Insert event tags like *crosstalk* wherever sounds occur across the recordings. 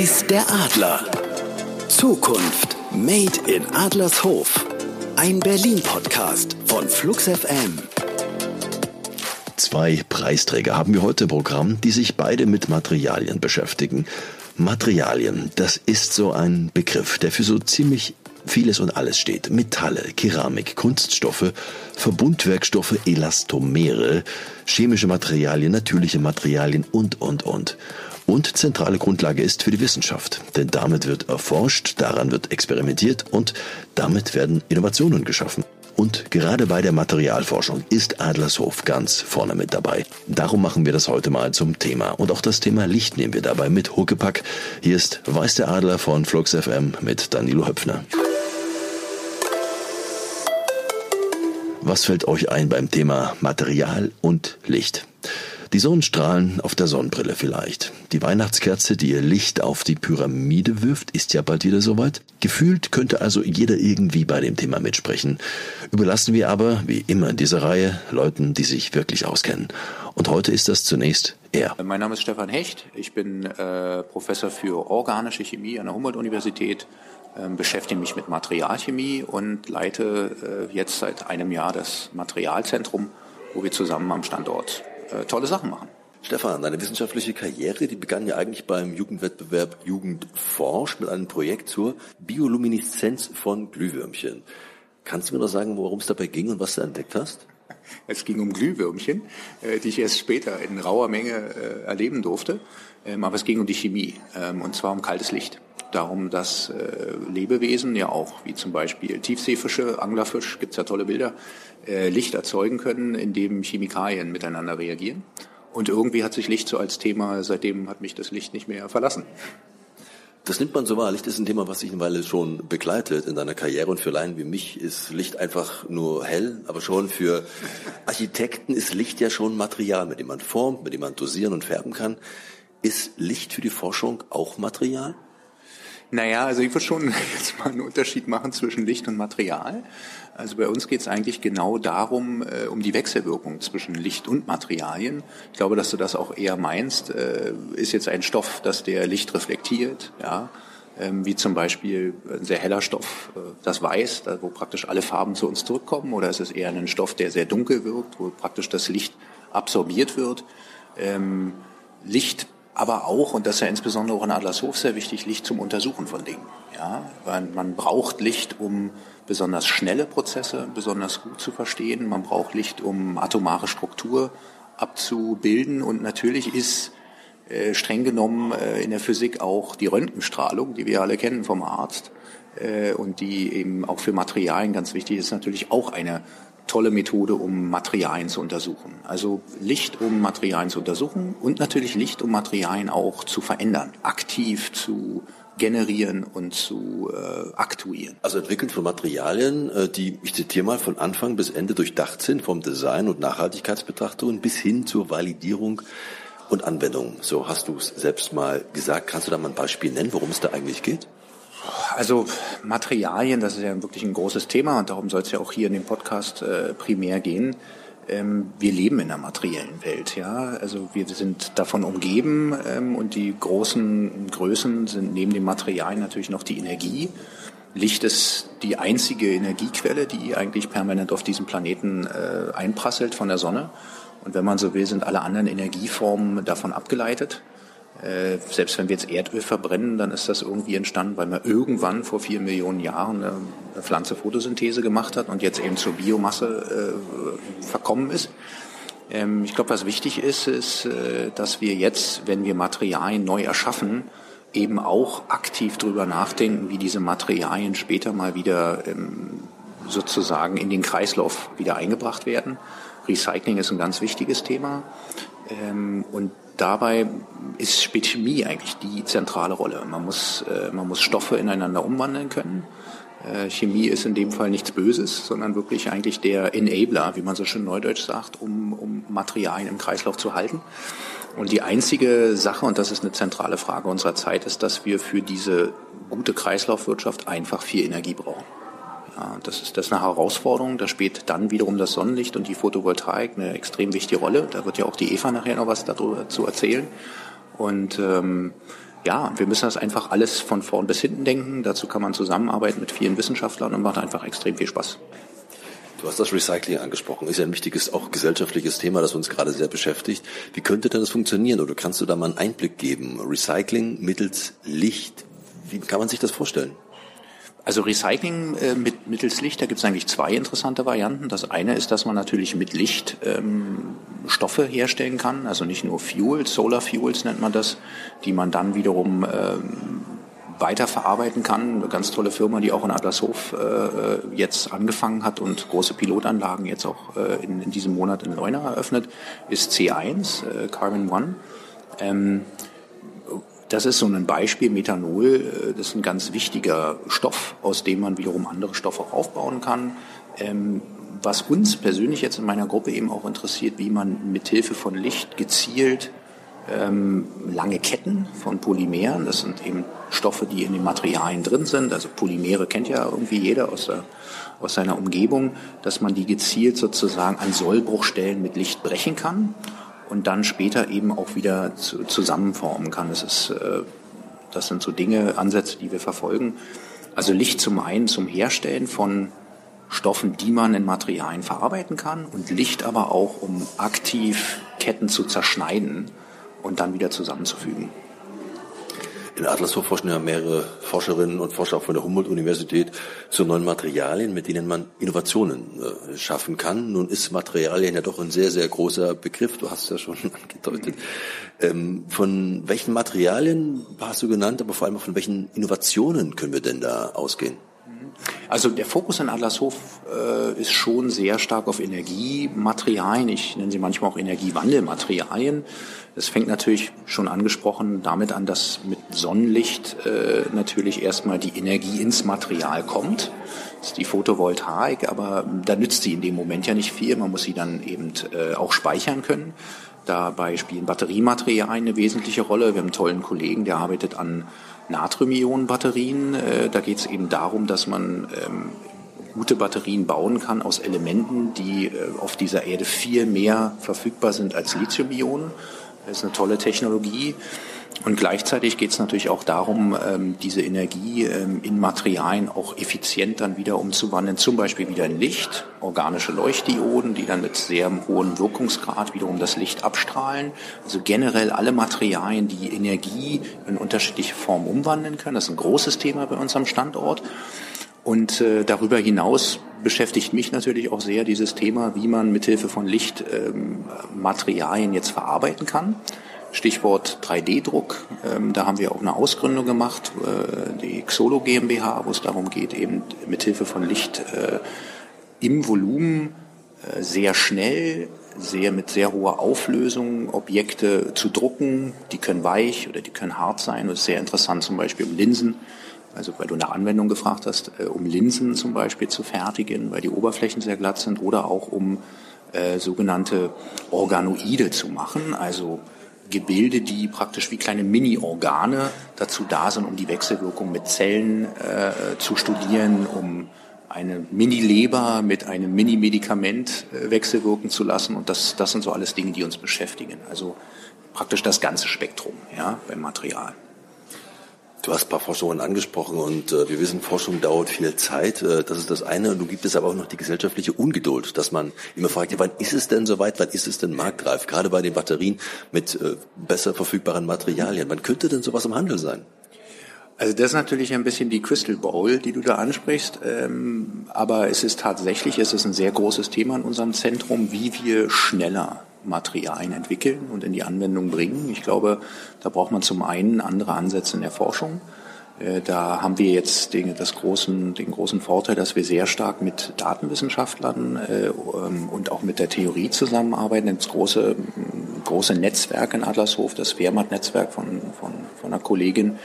Weiß der Adler. Zukunft Made in Adlershof. Ein Berlin-Podcast von Flux FM. Zwei Preisträger haben wir heute im Programm, die sich beide mit Materialien beschäftigen. Materialien, das ist so ein Begriff, der für so ziemlich vieles und alles steht. Metalle, Keramik, Kunststoffe, Verbundwerkstoffe, Elastomere, chemische Materialien, natürliche Materialien und, und, und. Und zentrale Grundlage ist für die Wissenschaft, denn damit wird erforscht, daran wird experimentiert und damit werden Innovationen geschaffen. Und gerade bei der Materialforschung ist Adlershof ganz vorne mit dabei. Darum machen wir das heute mal zum Thema. Und auch das Thema Licht nehmen wir dabei mit Huckepack. Hier ist Weiß der Adler von Flux FM mit Danilo Höpfner. Was fällt euch ein beim Thema Material und Licht? Die Sonnenstrahlen auf der Sonnenbrille vielleicht. Die Weihnachtskerze, die ihr Licht auf die Pyramide wirft, ist ja bald wieder soweit. Gefühlt könnte also jeder irgendwie bei dem Thema mitsprechen. Überlassen wir aber, wie immer in dieser Reihe, Leuten, die sich wirklich auskennen. Und heute ist das zunächst er. Mein Name ist Stefan Hecht. Ich bin äh, Professor für organische Chemie an der Humboldt-Universität ähm, beschäftige mich mit Materialchemie und leite äh, jetzt seit einem Jahr das Materialzentrum, wo wir zusammen am Standort äh, tolle Sachen machen. Stefan, deine wissenschaftliche Karriere, die begann ja eigentlich beim Jugendwettbewerb Jugendforsch mit einem Projekt zur Biolumineszenz von Glühwürmchen. Kannst du mir noch sagen, worum es dabei ging und was du entdeckt hast? Es ging um Glühwürmchen, äh, die ich erst später in rauer Menge erleben durfte. Ähm, aber es ging um die Chemie, ähm, und zwar um kaltes Licht darum, dass äh, Lebewesen ja auch, wie zum Beispiel Tiefseefische, Anglerfisch, gibt's ja tolle Bilder, äh, Licht erzeugen können, indem Chemikalien miteinander reagieren. Und irgendwie hat sich Licht so als Thema, seitdem hat mich das Licht nicht mehr verlassen. Das nimmt man so wahr. Licht ist ein Thema, was sich eine Weile schon begleitet in deiner Karriere. Und für Laien wie mich ist Licht einfach nur hell. Aber schon für Architekten ist Licht ja schon Material, mit dem man formt, mit dem man dosieren und färben kann. Ist Licht für die Forschung auch Material? Naja, also ich würde schon *laughs* jetzt mal einen Unterschied machen zwischen Licht und Material. Also bei uns geht es eigentlich genau darum, äh, um die Wechselwirkung zwischen Licht und Materialien. Ich glaube, dass du das auch eher meinst. Äh, ist jetzt ein Stoff, dass der Licht reflektiert, ja, ähm, wie zum Beispiel ein sehr heller Stoff, äh, das Weiß, da, wo praktisch alle Farben zu uns zurückkommen, oder ist es eher ein Stoff, der sehr dunkel wirkt, wo praktisch das Licht absorbiert wird? Ähm, Licht aber auch, und das ist ja insbesondere auch in Adlershof sehr wichtig, Licht zum Untersuchen von Dingen. Ja, weil man braucht Licht, um besonders schnelle Prozesse besonders gut zu verstehen. Man braucht Licht, um atomare Struktur abzubilden. Und natürlich ist äh, streng genommen äh, in der Physik auch die Röntgenstrahlung, die wir alle kennen vom Arzt, äh, und die eben auch für Materialien ganz wichtig ist, natürlich auch eine tolle Methode, um Materialien zu untersuchen. Also Licht, um Materialien zu untersuchen und natürlich Licht, um Materialien auch zu verändern, aktiv zu generieren und zu äh, aktuieren. Also entwickelt von Materialien, äh, die, ich zitiere mal, von Anfang bis Ende durchdacht sind, vom Design und Nachhaltigkeitsbetrachtungen bis hin zur Validierung und Anwendung. So hast du es selbst mal gesagt. Kannst du da mal ein Beispiel nennen, worum es da eigentlich geht? Also Materialien, das ist ja wirklich ein großes Thema und darum soll es ja auch hier in dem Podcast äh, primär gehen. Ähm, wir leben in einer materiellen Welt, ja. Also wir sind davon umgeben ähm, und die großen Größen sind neben den Materialien natürlich noch die Energie. Licht ist die einzige Energiequelle, die eigentlich permanent auf diesem Planeten äh, einprasselt von der Sonne. Und wenn man so will, sind alle anderen Energieformen davon abgeleitet. Äh, selbst wenn wir jetzt Erdöl verbrennen, dann ist das irgendwie entstanden, weil man irgendwann vor vier Millionen Jahren eine, eine Pflanze Photosynthese gemacht hat und jetzt eben zur Biomasse äh, verkommen ist. Ähm, ich glaube, was wichtig ist, ist, äh, dass wir jetzt, wenn wir Materialien neu erschaffen, eben auch aktiv drüber nachdenken, wie diese Materialien später mal wieder ähm, sozusagen in den Kreislauf wieder eingebracht werden. Recycling ist ein ganz wichtiges Thema. Ähm, und dabei ist spielt Chemie eigentlich die zentrale Rolle. Man muss, äh, man muss Stoffe ineinander umwandeln können. Äh, Chemie ist in dem Fall nichts Böses, sondern wirklich eigentlich der Enabler, wie man so schön neudeutsch sagt, um, um Materialien im Kreislauf zu halten. Und die einzige Sache, und das ist eine zentrale Frage unserer Zeit, ist, dass wir für diese gute Kreislaufwirtschaft einfach viel Energie brauchen. Das ist, das ist eine Herausforderung. Da spielt dann wiederum das Sonnenlicht und die Photovoltaik eine extrem wichtige Rolle. Da wird ja auch die Eva nachher noch was dazu erzählen. Und ähm, ja, wir müssen das einfach alles von vorn bis hinten denken. Dazu kann man zusammenarbeiten mit vielen Wissenschaftlern und macht einfach extrem viel Spaß. Du hast das Recycling angesprochen. Ist ja ein wichtiges, auch gesellschaftliches Thema, das uns gerade sehr beschäftigt. Wie könnte denn das funktionieren? Oder kannst du da mal einen Einblick geben? Recycling mittels Licht. Wie kann man sich das vorstellen? Also Recycling äh, mit mittels Licht, da gibt es eigentlich zwei interessante Varianten. Das eine ist, dass man natürlich mit Licht ähm, Stoffe herstellen kann, also nicht nur Fuels, Solar Fuels nennt man das, die man dann wiederum ähm, weiterverarbeiten kann. Eine ganz tolle Firma, die auch in Adlershof äh, jetzt angefangen hat und große Pilotanlagen jetzt auch äh, in, in diesem Monat in Leuna eröffnet, ist C1, äh, Carbon One. Ähm, das ist so ein Beispiel. Methanol, äh, das ist ein ganz wichtiger Stoff, aus dem man wiederum andere Stoffe auch aufbauen kann. Ähm, was uns persönlich jetzt in meiner Gruppe eben auch interessiert, wie man mithilfe von Licht gezielt ähm, lange Ketten von Polymeren, das sind eben Stoffe, die in den Materialien drin sind, also Polymere kennt ja irgendwie jeder aus, der, aus seiner Umgebung, dass man die gezielt sozusagen an Sollbruchstellen mit Licht brechen kann und dann später eben auch wieder zu, zusammenformen kann. Das ist, äh, das sind so Dinge, Ansätze, die wir verfolgen. Also Licht zum einen zum Herstellen von Stoffen, die man in Materialien verarbeiten kann und Licht aber auch, um aktiv Ketten zu zerschneiden und dann wieder zusammenzufügen. In Adlershof forschen ja mehrere Forscherinnen und Forscher von der Humboldt-Universität zu neuen Materialien, mit denen man Innovationen äh, schaffen kann. Nun ist Materialien ja doch ein sehr, sehr großer Begriff. Du hast es ja schon *laughs* angedeutet. Ähm, von welchen Materialien hast du genannt, aber vor allem von welchen Innovationen können wir denn da ausgehen? Also der Fokus in Adlershof äh, ist schon sehr stark auf Energiematerialien. Ich nenne sie manchmal auch Energiewandelmaterialien. Es fängt natürlich schon angesprochen damit an, dass mit Sonnenlicht äh, natürlich erstmal die Energie ins Material kommt. Das ist die Photovoltaik, aber da nützt sie in dem Moment ja nicht viel. Man muss sie dann eben äh, auch speichern können. Dabei spielen Batteriematerialien eine wesentliche Rolle. Wir haben einen tollen Kollegen, der arbeitet an Natrium-Ionen-Batterien. Äh, da geht es eben darum, dass man ähm, gute Batterien bauen kann aus Elementen, die äh, auf dieser Erde viel mehr verfügbar sind als Lithium-Ionen. Das ist eine tolle Technologie. Und gleichzeitig geht es natürlich auch darum, ähm, diese Energie ähm, in Materialien auch effizient dann wieder umzuwandeln, zum Beispiel wieder in Licht, organische Leuchtdioden, die dann mit sehr hohem Wirkungsgrad wiederum das Licht abstrahlen. Also generell alle Materialien, die Energie in unterschiedliche Formen umwandeln können. Das ist ein großes Thema bei uns am Standort. Und äh, darüber hinaus beschäftigt mich natürlich auch sehr dieses Thema, wie man mithilfe von Licht ähm, Materialien jetzt verarbeiten kann. Stichwort 3D-Druck. Ähm, da haben wir auch eine Ausgründung gemacht, äh, die Xolo GmbH, wo es darum geht, eben mithilfe von Licht äh, im Volumen äh, sehr schnell, sehr mit sehr hoher Auflösung Objekte zu drucken. Die können weich oder die können hart sein. Das ist sehr interessant zum Beispiel um Linsen. Also weil du eine Anwendung gefragt hast, äh, um Linsen zum Beispiel zu fertigen, weil die Oberflächen sehr glatt sind, oder auch um äh, sogenannte Organoide zu machen, also Gebilde, die praktisch wie kleine Mini-Organe dazu da sind, um die Wechselwirkung mit Zellen äh, zu studieren, um eine Mini-Leber mit einem Mini-Medikament äh, wechselwirken zu lassen. Und das, das sind so alles Dinge, die uns beschäftigen. Also praktisch das ganze Spektrum ja, beim Material. Du hast ein paar Forschungen angesprochen und äh, wir wissen, Forschung dauert viel Zeit. Äh, das ist das eine. Und du gibt es aber auch noch die gesellschaftliche Ungeduld, dass man immer fragt, ja, wann ist es denn soweit, wann ist es denn marktreif? Gerade bei den Batterien mit äh, besser verfügbaren Materialien. Wann könnte denn sowas im Handel sein? Also das ist natürlich ein bisschen die Crystal Bowl, die du da ansprichst. Ähm, aber es ist tatsächlich, es ist ein sehr großes Thema in unserem Zentrum, wie wir schneller Materialien entwickeln und in die Anwendung bringen. Ich glaube, da braucht man zum einen andere Ansätze in der Forschung. Äh, da haben wir jetzt den, großen, den großen Vorteil, dass wir sehr stark mit Datenwissenschaftlern äh, ähm, und auch mit der Theorie zusammenarbeiten. Das große, große Netzwerk in Adlershof, das Wehrmacht-Netzwerk von, von, von einer Kollegin,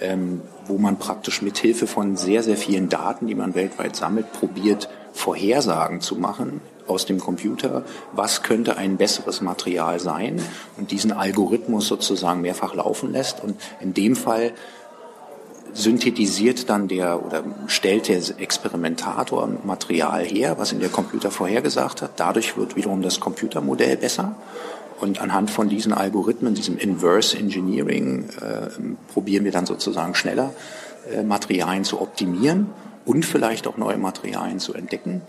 ähm, wo man praktisch mit Hilfe von sehr, sehr vielen Daten, die man weltweit sammelt, probiert, Vorhersagen zu machen aus dem Computer, was könnte ein besseres Material sein und diesen Algorithmus sozusagen mehrfach laufen lässt. Und in dem Fall synthetisiert dann der oder stellt der Experimentator Material her, was in der Computer vorhergesagt hat. Dadurch wird wiederum das Computermodell besser. Und anhand von diesen Algorithmen, diesem Inverse Engineering, äh, probieren wir dann sozusagen schneller äh, Materialien zu optimieren und vielleicht auch neue Materialien zu entdecken.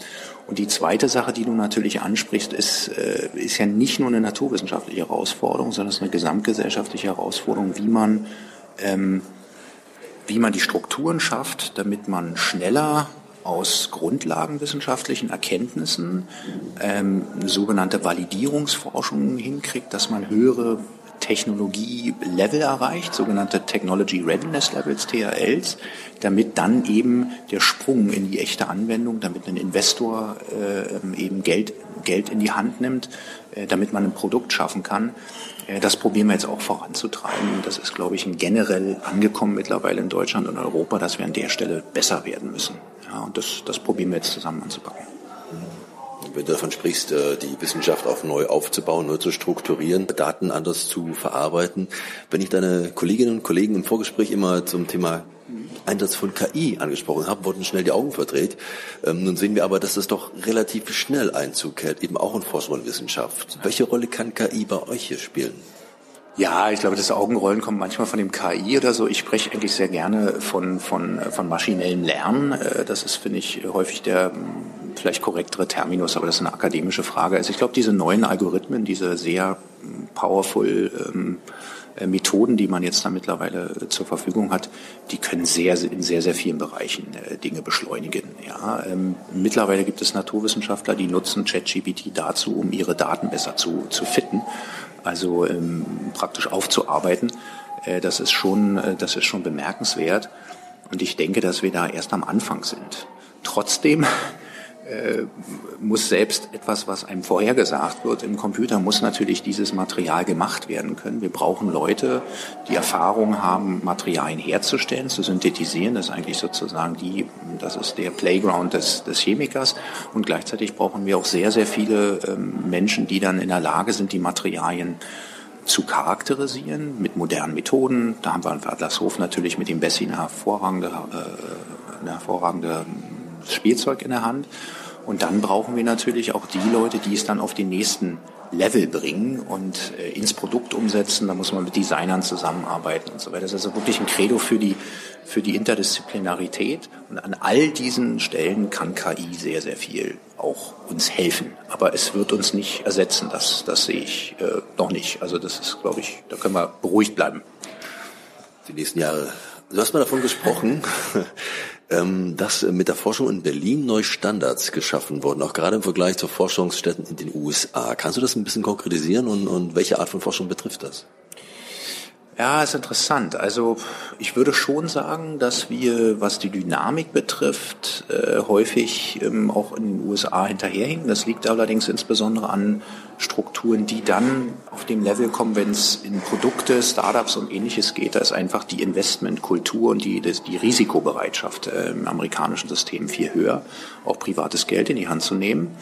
Und die zweite Sache, die du natürlich ansprichst, ist, äh, ist ja nicht nur eine naturwissenschaftliche Herausforderung, sondern es ist eine gesamtgesellschaftliche Herausforderung, wie man, ähm, wie man die Strukturen schafft, damit man schneller aus grundlagenwissenschaftlichen Erkenntnissen ähm, sogenannte Validierungsforschung hinkriegt, dass man höhere Technologie-Level erreicht, sogenannte Technology Readiness Levels, TRLs, damit dann eben der Sprung in die echte Anwendung, damit ein Investor äh, eben Geld, Geld in die Hand nimmt, äh, damit man ein Produkt schaffen kann. Äh, das probieren wir jetzt auch voranzutreiben. Das ist, glaube ich, generell angekommen mittlerweile in Deutschland und Europa, dass wir an der Stelle besser werden müssen. Ja, und das, das probieren wir jetzt zusammen anzupacken wenn du davon sprichst, äh, die Wissenschaft auch neu aufzubauen, neu zu strukturieren, Daten anders zu verarbeiten. Wenn ich deine Kolleginnen und Kollegen im Vorgespräch immer zum Thema Einsatz von KI angesprochen habe, wurden schnell die Augen verdreht. Ähm, nun sehen wir aber, dass das doch relativ schnell Einzug hält, eben auch in Forschung und Wissenschaft. Welche Rolle kann KI bei euch hier spielen? Ja, ich glaube, das Augenrollen kommt manchmal von dem KI oder so. Ich spreche eigentlich sehr gerne von, von, von maschinellem Lernen. Äh, das ist, finde ich, häufig der vielleicht korrektere Terminus, aber das ist eine akademische Frage. Also ich glaube, diese neuen Algorithmen, diese sehr powerful ähm, äh, Methoden, die man jetzt da mittlerweile äh, zur Verfügung hat, die können sehr in sehr sehr vielen Bereichen Dinge beschleunigen. Ja, ähm, mittlerweile gibt es Naturwissenschaftler, die nutzen ChatGPT dazu, um ihre Daten besser zu zu fitten, also ähm, praktisch aufzuarbeiten. Äh, das ist schon äh, das ist schon bemerkenswert und ich denke, dass wir da erst am Anfang sind. Trotzdem äh, muss selbst etwas, was einem vorhergesagt wird im Computer, muss natürlich dieses Material gemacht werden können. Wir brauchen Leute, die Erfahrung haben, Materialien herzustellen, zu synthetisieren. Das ist eigentlich sozusagen die, das ist der Playground des, des Chemikers. Und gleichzeitig brauchen wir auch sehr, sehr viele ähm, Menschen, die dann in der Lage sind, die Materialien zu charakterisieren mit modernen Methoden. Da haben wir in Adlershof natürlich mit dem Bessie eine hervorragende, äh, eine hervorragende Spielzeug in der Hand. Und dann brauchen wir natürlich auch die Leute, die es dann auf den nächsten Level bringen und äh, ins Produkt umsetzen. Da muss man mit Designern zusammenarbeiten und so weiter. Das ist also wirklich ein Credo für die, für die Interdisziplinarität. Und an all diesen Stellen kann KI sehr, sehr viel auch uns helfen. Aber es wird uns nicht ersetzen. Das, das sehe ich äh, noch nicht. Also das ist, glaube ich, da können wir beruhigt bleiben. Die nächsten Jahre. Du hast mal davon gesprochen, *laughs* ähm, dass mit der Forschung in Berlin neue Standards geschaffen wurden, auch gerade im Vergleich zu Forschungsstätten in den USA. Kannst du das ein bisschen konkretisieren und, und welche Art von Forschung betrifft das? Ja, ist interessant. Also ich würde schon sagen, dass wir, was die Dynamik betrifft, äh, häufig ähm, auch in den USA hinterherhinken. Das liegt allerdings insbesondere an Strukturen, die dann auf dem Level kommen, wenn es in Produkte, Startups und ähnliches geht. Da ist einfach die Investmentkultur und die, die Risikobereitschaft äh, im amerikanischen System viel höher, auch privates Geld in die Hand zu nehmen.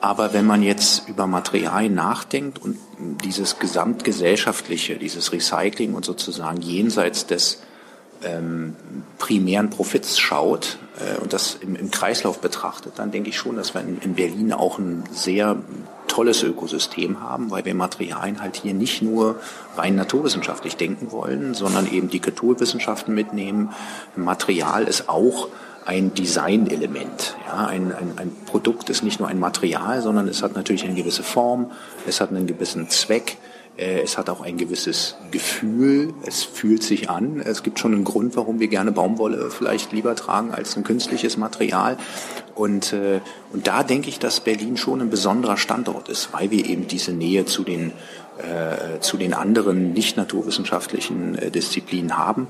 Aber wenn man jetzt über Materialien nachdenkt und dieses gesamtgesellschaftliche, dieses Recycling und sozusagen jenseits des ähm, primären Profits schaut äh, und das im, im, Kreislauf betrachtet, dann denke ich schon, dass wir in, in, Berlin auch ein sehr tolles Ökosystem haben, weil wir Materialien halt hier nicht nur rein naturwissenschaftlich denken wollen, sondern eben die Kulturwissenschaften mitnehmen. Material ist auch ein Designelement. Ja, ein, ein, ein Produkt ist nicht nur ein Material, sondern es hat natürlich eine gewisse Form, es hat einen gewissen Zweck, äh, es hat auch ein gewisses Gefühl, es fühlt sich an. Es gibt schon einen Grund, warum wir gerne Baumwolle vielleicht lieber tragen als ein künstliches Material. Und, äh, und da denke ich, dass Berlin schon ein besonderer Standort ist, weil wir eben diese Nähe zu den, äh, zu den anderen nicht naturwissenschaftlichen äh, Disziplinen haben.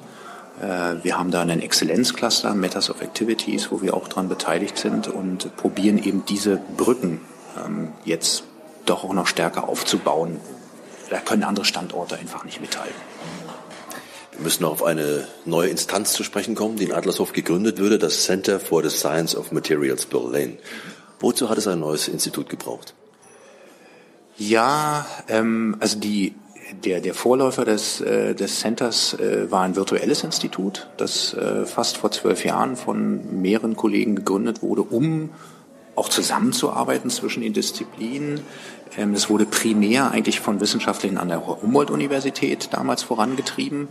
Äh, wir haben da einen Exzellenzcluster, Matters of Activities, wo wir auch dran beteiligt sind und probieren eben diese Brücken ähm, jetzt doch auch noch stärker aufzubauen. Da können andere Standorte einfach nicht mithalten. Wir müssen noch auf eine neue Instanz zu sprechen kommen, die in Adlershof gegründet würde, das Center for the Science of Materials Berlin. Wozu hat es ein neues Institut gebraucht? Ja, ähm, also die der, der Vorläufer des, äh, des Centers äh, war ein virtuelles Institut, das äh, fast vor zwölf Jahren von mehreren Kollegen gegründet wurde, um auch zusammenzuarbeiten zwischen den Disziplinen. Ähm, es wurde primär eigentlich von Wissenschaftlern an der Humboldt-Universität damals vorangetrieben.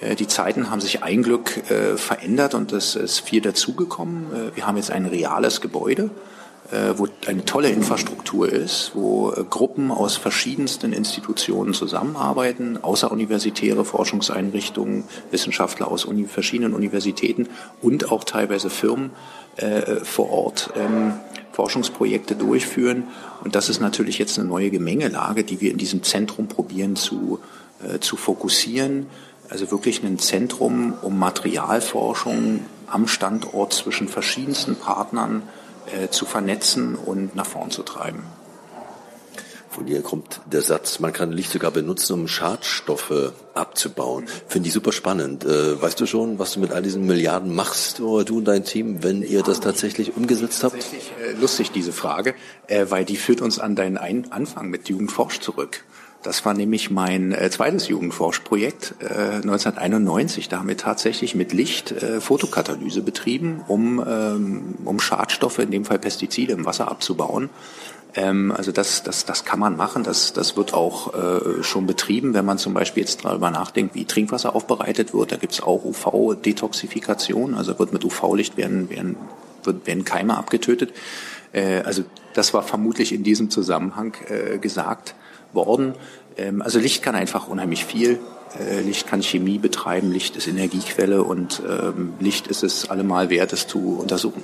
Äh, die Zeiten haben sich ein Glück äh, verändert und es ist viel dazugekommen. Äh, wir haben jetzt ein reales Gebäude, wo eine tolle Infrastruktur ist, wo Gruppen aus verschiedensten Institutionen zusammenarbeiten, außeruniversitäre Forschungseinrichtungen, Wissenschaftler aus uni verschiedenen Universitäten und auch teilweise Firmen vor Ort ähm, Forschungsprojekte durchführen. Und das ist natürlich jetzt eine neue Gemengelage, die wir in diesem Zentrum probieren zu, zu fokussieren also wirklich ein Zentrum, um Materialforschung am Standort zwischen verschiedensten Partnern äh, zu vernetzen und nach vorn zu treiben. Von dir kommt der Satz, man kann Licht sogar benutzen, um Schadstoffe abzubauen. Finde ich super spannend. Äh, weißt du schon, was du mit all diesen Milliarden machst, oder du und dein Team, wenn ihr das tatsächlich umgesetzt habt? Tatsächlich äh, lustig, diese Frage, äh, weil die führt uns an deinen Ein Anfang mit Jugendforsch zurück. Das war nämlich mein äh, zweites Jugendforschprojekt äh, 1991. Da haben wir tatsächlich mit Licht äh, Fotokatalyse betrieben, um, ähm, um Schadstoffe, in dem Fall Pestizide, im Wasser abzubauen. Ähm, also das, das, das kann man machen. Das, das wird auch äh, schon betrieben, wenn man zum Beispiel jetzt darüber nachdenkt, wie Trinkwasser aufbereitet wird. Da gibt's auch UV-Detoxifikation. Also wird mit UV-Licht werden, werden, werden Keime abgetötet. Äh, also das war vermutlich in diesem Zusammenhang äh, gesagt worden. Ähm, also Licht kann einfach unheimlich viel. Äh, Licht kann Chemie betreiben, Licht ist Energiequelle und ähm, Licht ist es allemal wert, es zu untersuchen.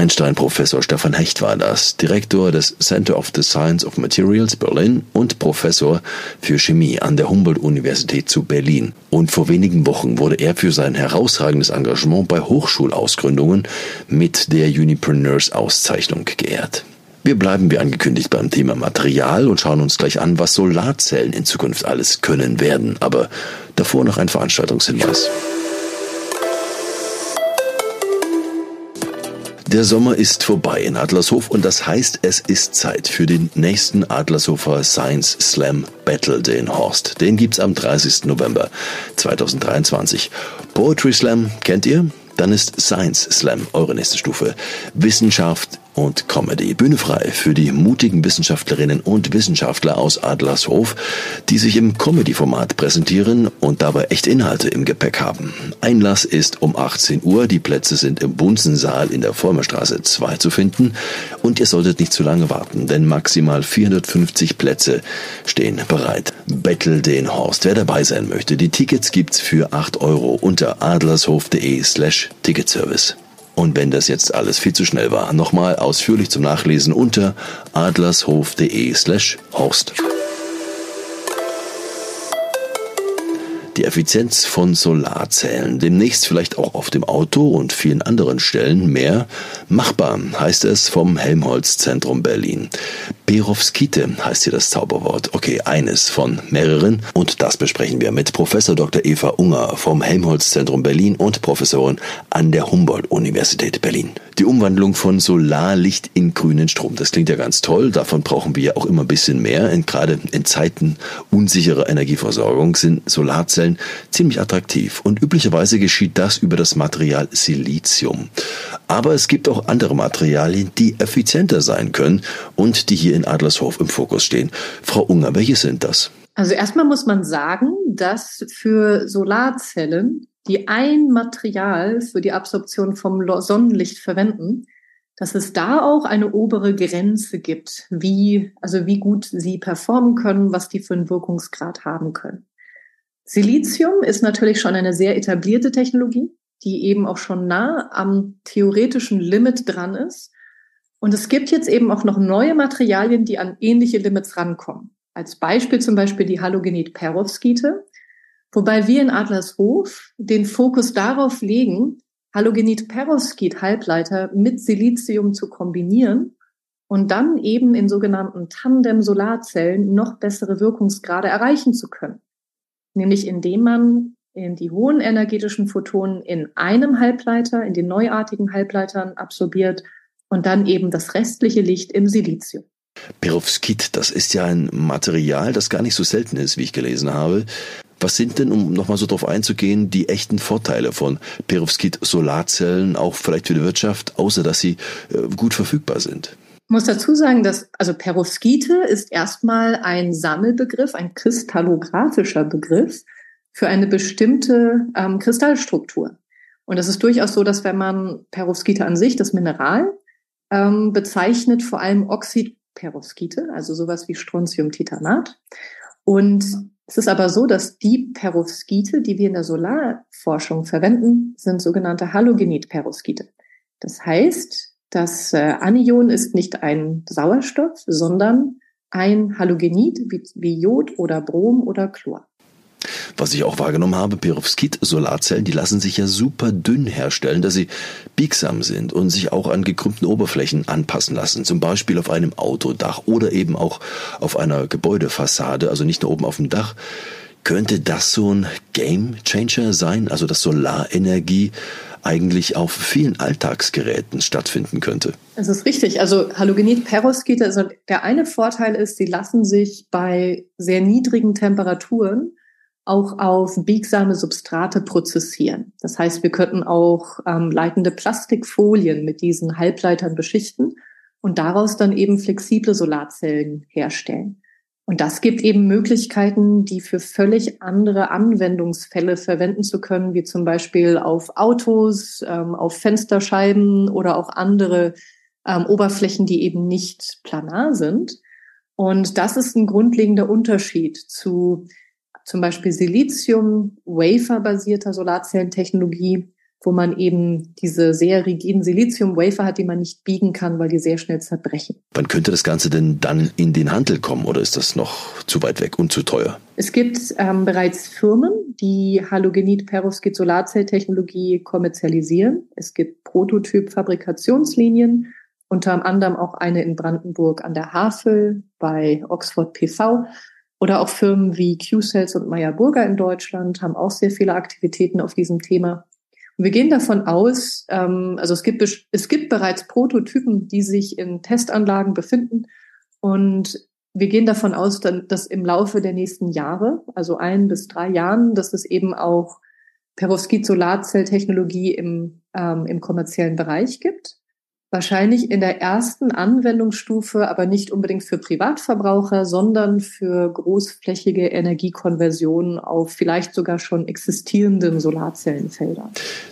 Einstein-Professor Stefan Hecht war das, Direktor des Center of the Science of Materials Berlin und Professor für Chemie an der Humboldt-Universität zu Berlin. Und vor wenigen Wochen wurde er für sein herausragendes Engagement bei Hochschulausgründungen mit der Unipreneurs-Auszeichnung geehrt. Wir bleiben wie angekündigt beim Thema Material und schauen uns gleich an, was Solarzellen in Zukunft alles können werden. Aber davor noch ein Veranstaltungshinweis. Der Sommer ist vorbei in Adlershof und das heißt, es ist Zeit für den nächsten Adlershofer Science Slam Battle den Horst. Den gibt's am 30. November 2023. Poetry Slam kennt ihr? Dann ist Science Slam eure nächste Stufe. Wissenschaft und Comedy. Bühne frei für die mutigen Wissenschaftlerinnen und Wissenschaftler aus Adlershof, die sich im Comedy-Format präsentieren und dabei echt Inhalte im Gepäck haben. Einlass ist um 18 Uhr. Die Plätze sind im Bunsensaal in der Vollmerstraße 2 zu finden. Und ihr solltet nicht zu lange warten, denn maximal 450 Plätze stehen bereit. Battle den Horst. Wer dabei sein möchte, die Tickets gibt's für 8 Euro unter adlershof.de slash Ticketservice. Und wenn das jetzt alles viel zu schnell war, nochmal ausführlich zum Nachlesen unter adlershof.de slash Horst. Die Effizienz von Solarzellen, demnächst vielleicht auch auf dem Auto und vielen anderen Stellen mehr machbar, heißt es vom Helmholtz Zentrum Berlin. Perovskite heißt hier das Zauberwort. Okay, eines von mehreren. Und das besprechen wir mit Professor Dr. Eva Unger vom Helmholtz-Zentrum Berlin und Professorin an der Humboldt-Universität Berlin. Die Umwandlung von Solarlicht in grünen Strom. Das klingt ja ganz toll. Davon brauchen wir ja auch immer ein bisschen mehr. Und gerade in Zeiten unsicherer Energieversorgung sind Solarzellen ziemlich attraktiv. Und üblicherweise geschieht das über das Material Silizium. Aber es gibt auch andere Materialien, die effizienter sein können und die hier in Adlershof im Fokus stehen. Frau Unger, welche sind das? Also erstmal muss man sagen, dass für Solarzellen, die ein Material für die Absorption vom Sonnenlicht verwenden, dass es da auch eine obere Grenze gibt, wie, also wie gut sie performen können, was die für einen Wirkungsgrad haben können. Silizium ist natürlich schon eine sehr etablierte Technologie, die eben auch schon nah am theoretischen Limit dran ist. Und es gibt jetzt eben auch noch neue Materialien, die an ähnliche Limits rankommen. Als Beispiel zum Beispiel die Halogenid-Perovskite, wobei wir in Adlershof den Fokus darauf legen, Halogenid-Perovskit-Halbleiter mit Silizium zu kombinieren und dann eben in sogenannten Tandem-Solarzellen noch bessere Wirkungsgrade erreichen zu können. Nämlich indem man in die hohen energetischen Photonen in einem Halbleiter, in den neuartigen Halbleitern absorbiert und dann eben das restliche Licht im Silizium. Perovskit, das ist ja ein Material, das gar nicht so selten ist, wie ich gelesen habe. Was sind denn, um nochmal so drauf einzugehen, die echten Vorteile von Perovskit-Solarzellen, auch vielleicht für die Wirtschaft, außer dass sie äh, gut verfügbar sind? Muss dazu sagen, dass also Perovskite ist erstmal ein Sammelbegriff, ein kristallographischer Begriff für eine bestimmte ähm, Kristallstruktur. Und es ist durchaus so, dass wenn man Perovskite an sich, das Mineral, ähm, bezeichnet vor allem Oxidperovskite, also sowas wie Strontiumtitanat. Und es ist aber so, dass die Perovskite, die wir in der Solarforschung verwenden, sind sogenannte Halogenidperovskite. Das heißt, das äh, Anion ist nicht ein Sauerstoff, sondern ein Halogenid wie, wie Jod oder Brom oder Chlor. Was ich auch wahrgenommen habe, Perovskit-Solarzellen, die lassen sich ja super dünn herstellen, dass sie biegsam sind und sich auch an gekrümmten Oberflächen anpassen lassen. Zum Beispiel auf einem Autodach oder eben auch auf einer Gebäudefassade, also nicht nur oben auf dem Dach. Könnte das so ein Game Changer sein? Also dass Solarenergie eigentlich auf vielen Alltagsgeräten stattfinden könnte. Es ist richtig. Also Halogenid-Perovskite, also der eine Vorteil ist, sie lassen sich bei sehr niedrigen Temperaturen auch auf biegsame Substrate prozessieren. Das heißt, wir könnten auch ähm, leitende Plastikfolien mit diesen Halbleitern beschichten und daraus dann eben flexible Solarzellen herstellen. Und das gibt eben Möglichkeiten, die für völlig andere Anwendungsfälle verwenden zu können, wie zum Beispiel auf Autos, ähm, auf Fensterscheiben oder auch andere ähm, Oberflächen, die eben nicht planar sind. Und das ist ein grundlegender Unterschied zu zum Beispiel Silizium-Wafer-basierter Solarzellentechnologie, wo man eben diese sehr rigiden Silizium-Wafer hat, die man nicht biegen kann, weil die sehr schnell zerbrechen. Wann könnte das Ganze denn dann in den Handel kommen oder ist das noch zu weit weg und zu teuer? Es gibt ähm, bereits Firmen, die Halogenid-Perovskit-Solarzelltechnologie kommerzialisieren. Es gibt Prototyp-Fabrikationslinien, unter anderem auch eine in Brandenburg an der Havel bei Oxford PV oder auch Firmen wie Q-Cells und Meyer Burger in Deutschland haben auch sehr viele Aktivitäten auf diesem Thema. Wir gehen davon aus, ähm, also es gibt, es gibt bereits Prototypen, die sich in Testanlagen befinden. Und wir gehen davon aus, dass im Laufe der nächsten Jahre, also ein bis drei Jahren, dass es eben auch Perovskit-Solarzelltechnologie im, ähm, im kommerziellen Bereich gibt. Wahrscheinlich in der ersten Anwendungsstufe, aber nicht unbedingt für Privatverbraucher, sondern für großflächige Energiekonversionen auf vielleicht sogar schon existierenden Solarzellenfeldern.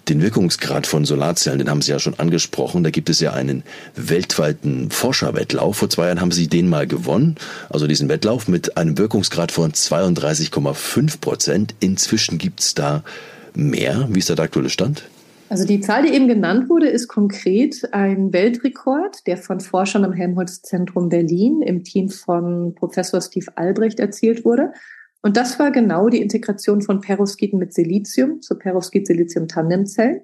Den Wirkungsgrad von Solarzellen, den haben Sie ja schon angesprochen. Da gibt es ja einen weltweiten Forscherwettlauf. Vor zwei Jahren haben Sie den mal gewonnen, also diesen Wettlauf mit einem Wirkungsgrad von 32,5 Prozent. Inzwischen gibt es da mehr. Wie ist der aktuelle Stand? Also die Zahl, die eben genannt wurde, ist konkret ein Weltrekord, der von Forschern am Helmholtz-Zentrum Berlin im Team von Professor Steve Albrecht erzielt wurde. Und das war genau die Integration von Perovskiten mit Silizium zu Perovskit-Silizium-Tandemzellen.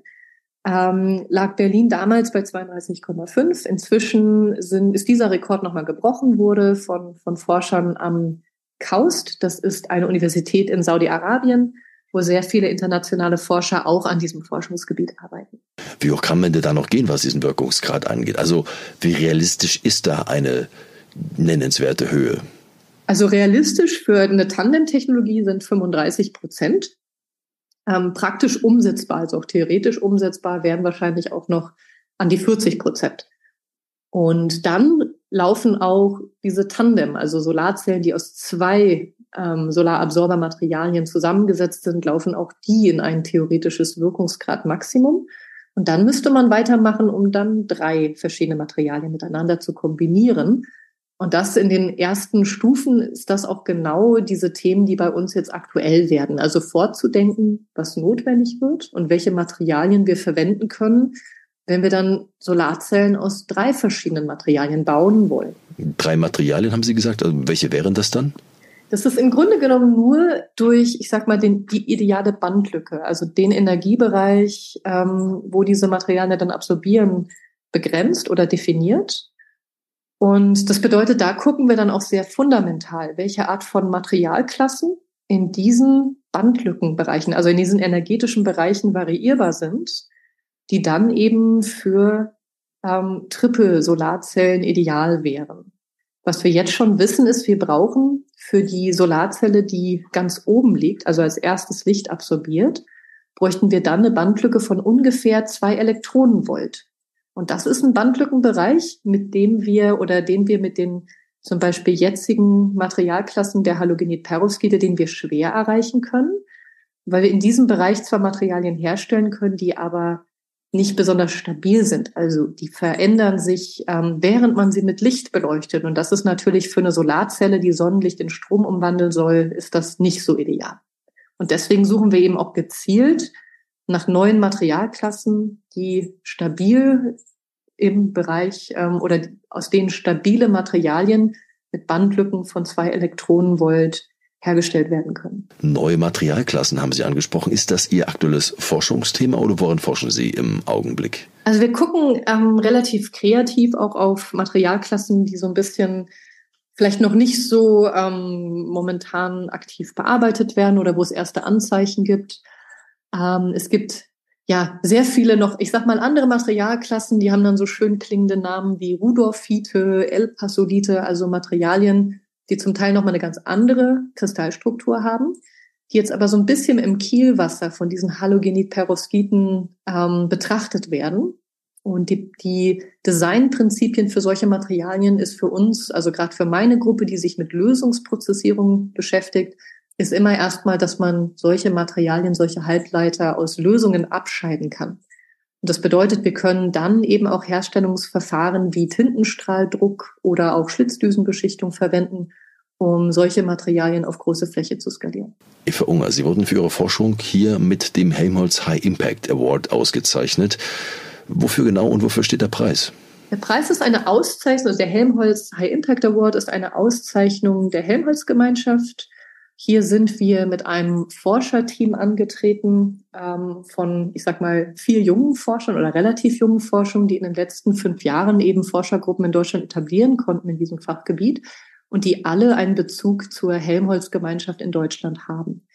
Ähm, lag Berlin damals bei 32,5. Inzwischen sind, ist dieser Rekord nochmal gebrochen, wurde von, von Forschern am KAUST, das ist eine Universität in Saudi-Arabien, wo sehr viele internationale Forscher auch an diesem Forschungsgebiet arbeiten. Wie hoch kann man denn da noch gehen, was diesen Wirkungsgrad angeht? Also wie realistisch ist da eine nennenswerte Höhe? Also realistisch für eine Tandem-Technologie sind 35 Prozent. Ähm, praktisch umsetzbar, also auch theoretisch umsetzbar, wären wahrscheinlich auch noch an die 40 Prozent. Und dann laufen auch diese Tandem, also Solarzellen, die aus zwei ähm, Solarabsorbermaterialien zusammengesetzt sind, laufen auch die in ein theoretisches Wirkungsgrad-Maximum. Und dann müsste man weitermachen, um dann drei verschiedene Materialien miteinander zu kombinieren. Und das in den ersten Stufen ist das auch genau diese Themen, die bei uns jetzt aktuell werden. Also vorzudenken, was notwendig wird und welche Materialien wir verwenden können, wenn wir dann Solarzellen aus drei verschiedenen Materialien bauen wollen. Drei Materialien haben Sie gesagt. Also welche wären das dann? Das ist im Grunde genommen nur durch, ich sag mal, den, die ideale Bandlücke, also den Energiebereich, ähm, wo diese Materialien dann absorbieren, begrenzt oder definiert. Und das bedeutet, da gucken wir dann auch sehr fundamental, welche Art von Materialklassen in diesen Bandlückenbereichen, also in diesen energetischen Bereichen variierbar sind, die dann eben für ähm, Triple-Solarzellen ideal wären. Was wir jetzt schon wissen, ist, wir brauchen für die Solarzelle, die ganz oben liegt, also als erstes Licht absorbiert, bräuchten wir dann eine Bandlücke von ungefähr zwei Elektronenvolt. Und das ist ein Bandlückenbereich, mit dem wir oder den wir mit den zum Beispiel jetzigen Materialklassen der Halogenid-Perovskite, den wir schwer erreichen können, weil wir in diesem Bereich zwar Materialien herstellen können, die aber nicht besonders stabil sind. Also die verändern sich, ähm, während man sie mit Licht beleuchtet. Und das ist natürlich für eine Solarzelle, die Sonnenlicht in Strom umwandeln soll, ist das nicht so ideal. Und deswegen suchen wir eben auch gezielt nach neuen Materialklassen, die stabil im Bereich ähm, oder aus denen stabile Materialien mit Bandlücken von zwei Elektronenvolt hergestellt werden können. Neue Materialklassen haben Sie angesprochen. Ist das Ihr aktuelles Forschungsthema oder woran forschen Sie im Augenblick? Also wir gucken ähm, relativ kreativ auch auf Materialklassen, die so ein bisschen vielleicht noch nicht so ähm, momentan aktiv bearbeitet werden oder wo es erste Anzeichen gibt. Ähm, es gibt ja sehr viele noch, ich sag mal, andere Materialklassen, die haben dann so schön klingende Namen wie Rudolfite, Elpasolite, also Materialien, die zum Teil nochmal eine ganz andere Kristallstruktur haben, die jetzt aber so ein bisschen im Kielwasser von diesen Halogenid-Perovskiten ähm, betrachtet werden. Und die, die Designprinzipien für solche Materialien ist für uns, also gerade für meine Gruppe, die sich mit Lösungsprozessierung beschäftigt, ist immer erstmal, dass man solche Materialien, solche Halbleiter aus Lösungen abscheiden kann. Und das bedeutet, wir können dann eben auch Herstellungsverfahren wie Tintenstrahldruck oder auch Schlitzdüsenbeschichtung verwenden, um solche Materialien auf große Fläche zu skalieren. Eva Unger, Sie wurden für Ihre Forschung hier mit dem Helmholtz High Impact Award ausgezeichnet. Wofür genau und wofür steht der Preis? Der Preis ist eine Auszeichnung, also der Helmholtz High Impact Award ist eine Auszeichnung der Helmholtz-Gemeinschaft hier sind wir mit einem Forscherteam angetreten ähm, von, ich sag mal, vier jungen Forschern oder relativ jungen Forschern, die in den letzten fünf Jahren eben Forschergruppen in Deutschland etablieren konnten in diesem Fachgebiet und die alle einen Bezug zur Helmholtz-Gemeinschaft in Deutschland haben.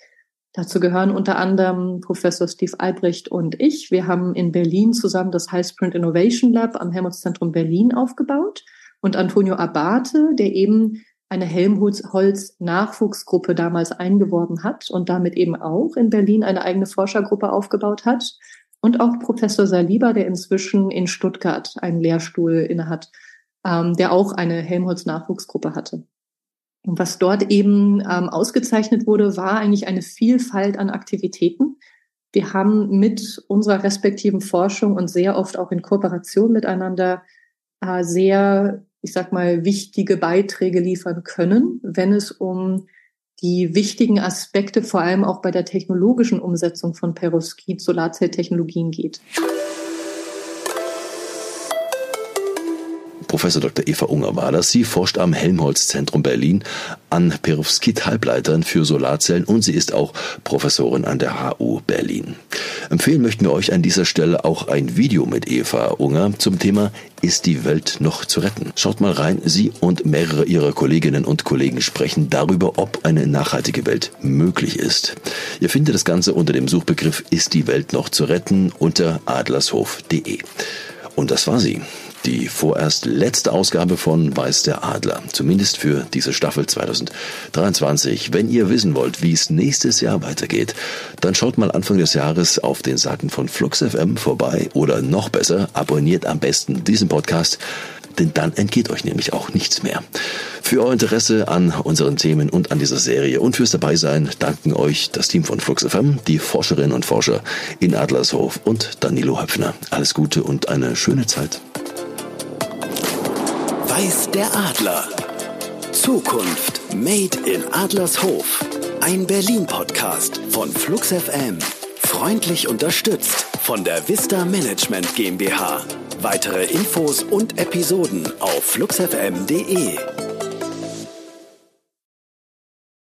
Dazu gehören unter anderem Professor Steve Albrecht und ich. Wir haben in Berlin zusammen das High Sprint Innovation Lab am Helmholtz-Zentrum Berlin aufgebaut und Antonio Abate, der eben eine Helmholtz-Nachwuchsgruppe damals eingeworben hat und damit eben auch in Berlin eine eigene Forschergruppe aufgebaut hat. Und auch Professor Saliba, der inzwischen in Stuttgart einen Lehrstuhl innehat, ähm, der auch eine Helmholtz-Nachwuchsgruppe hatte. Und was dort eben ähm, ausgezeichnet wurde, war eigentlich eine Vielfalt an Aktivitäten. Wir haben mit unserer respektiven Forschung und sehr oft auch in Kooperation miteinander äh, sehr ich sag mal, wichtige Beiträge liefern können, wenn es um die wichtigen Aspekte, vor allem auch bei der technologischen Umsetzung von Perovskit Solarzelltechnologien geht. Professor Dr. Eva Unger war das. Sie forscht am Helmholtz-Zentrum Berlin an Perovskit-Halbleitern für Solarzellen und sie ist auch Professorin an der HU Berlin. Empfehlen möchten wir euch an dieser Stelle auch ein Video mit Eva Unger zum Thema Ist die Welt noch zu retten? Schaut mal rein, sie und mehrere ihrer Kolleginnen und Kollegen sprechen darüber, ob eine nachhaltige Welt möglich ist. Ihr findet das Ganze unter dem Suchbegriff Ist die Welt noch zu retten unter adlershof.de. Und das war sie die vorerst letzte Ausgabe von Weiß der Adler, zumindest für diese Staffel 2023. Wenn ihr wissen wollt, wie es nächstes Jahr weitergeht, dann schaut mal Anfang des Jahres auf den Seiten von Flux FM vorbei oder noch besser, abonniert am besten diesen Podcast, denn dann entgeht euch nämlich auch nichts mehr. Für euer Interesse an unseren Themen und an dieser Serie und fürs Dabeisein danken euch das Team von Flux FM, die Forscherinnen und Forscher in Adlershof und Danilo Höpfner. Alles Gute und eine schöne Zeit. Weiß der Adler. Zukunft Made in Adlershof. Ein Berlin-Podcast von Flux FM. Freundlich unterstützt von der Vista Management GmbH. Weitere Infos und Episoden auf fluxfm.de.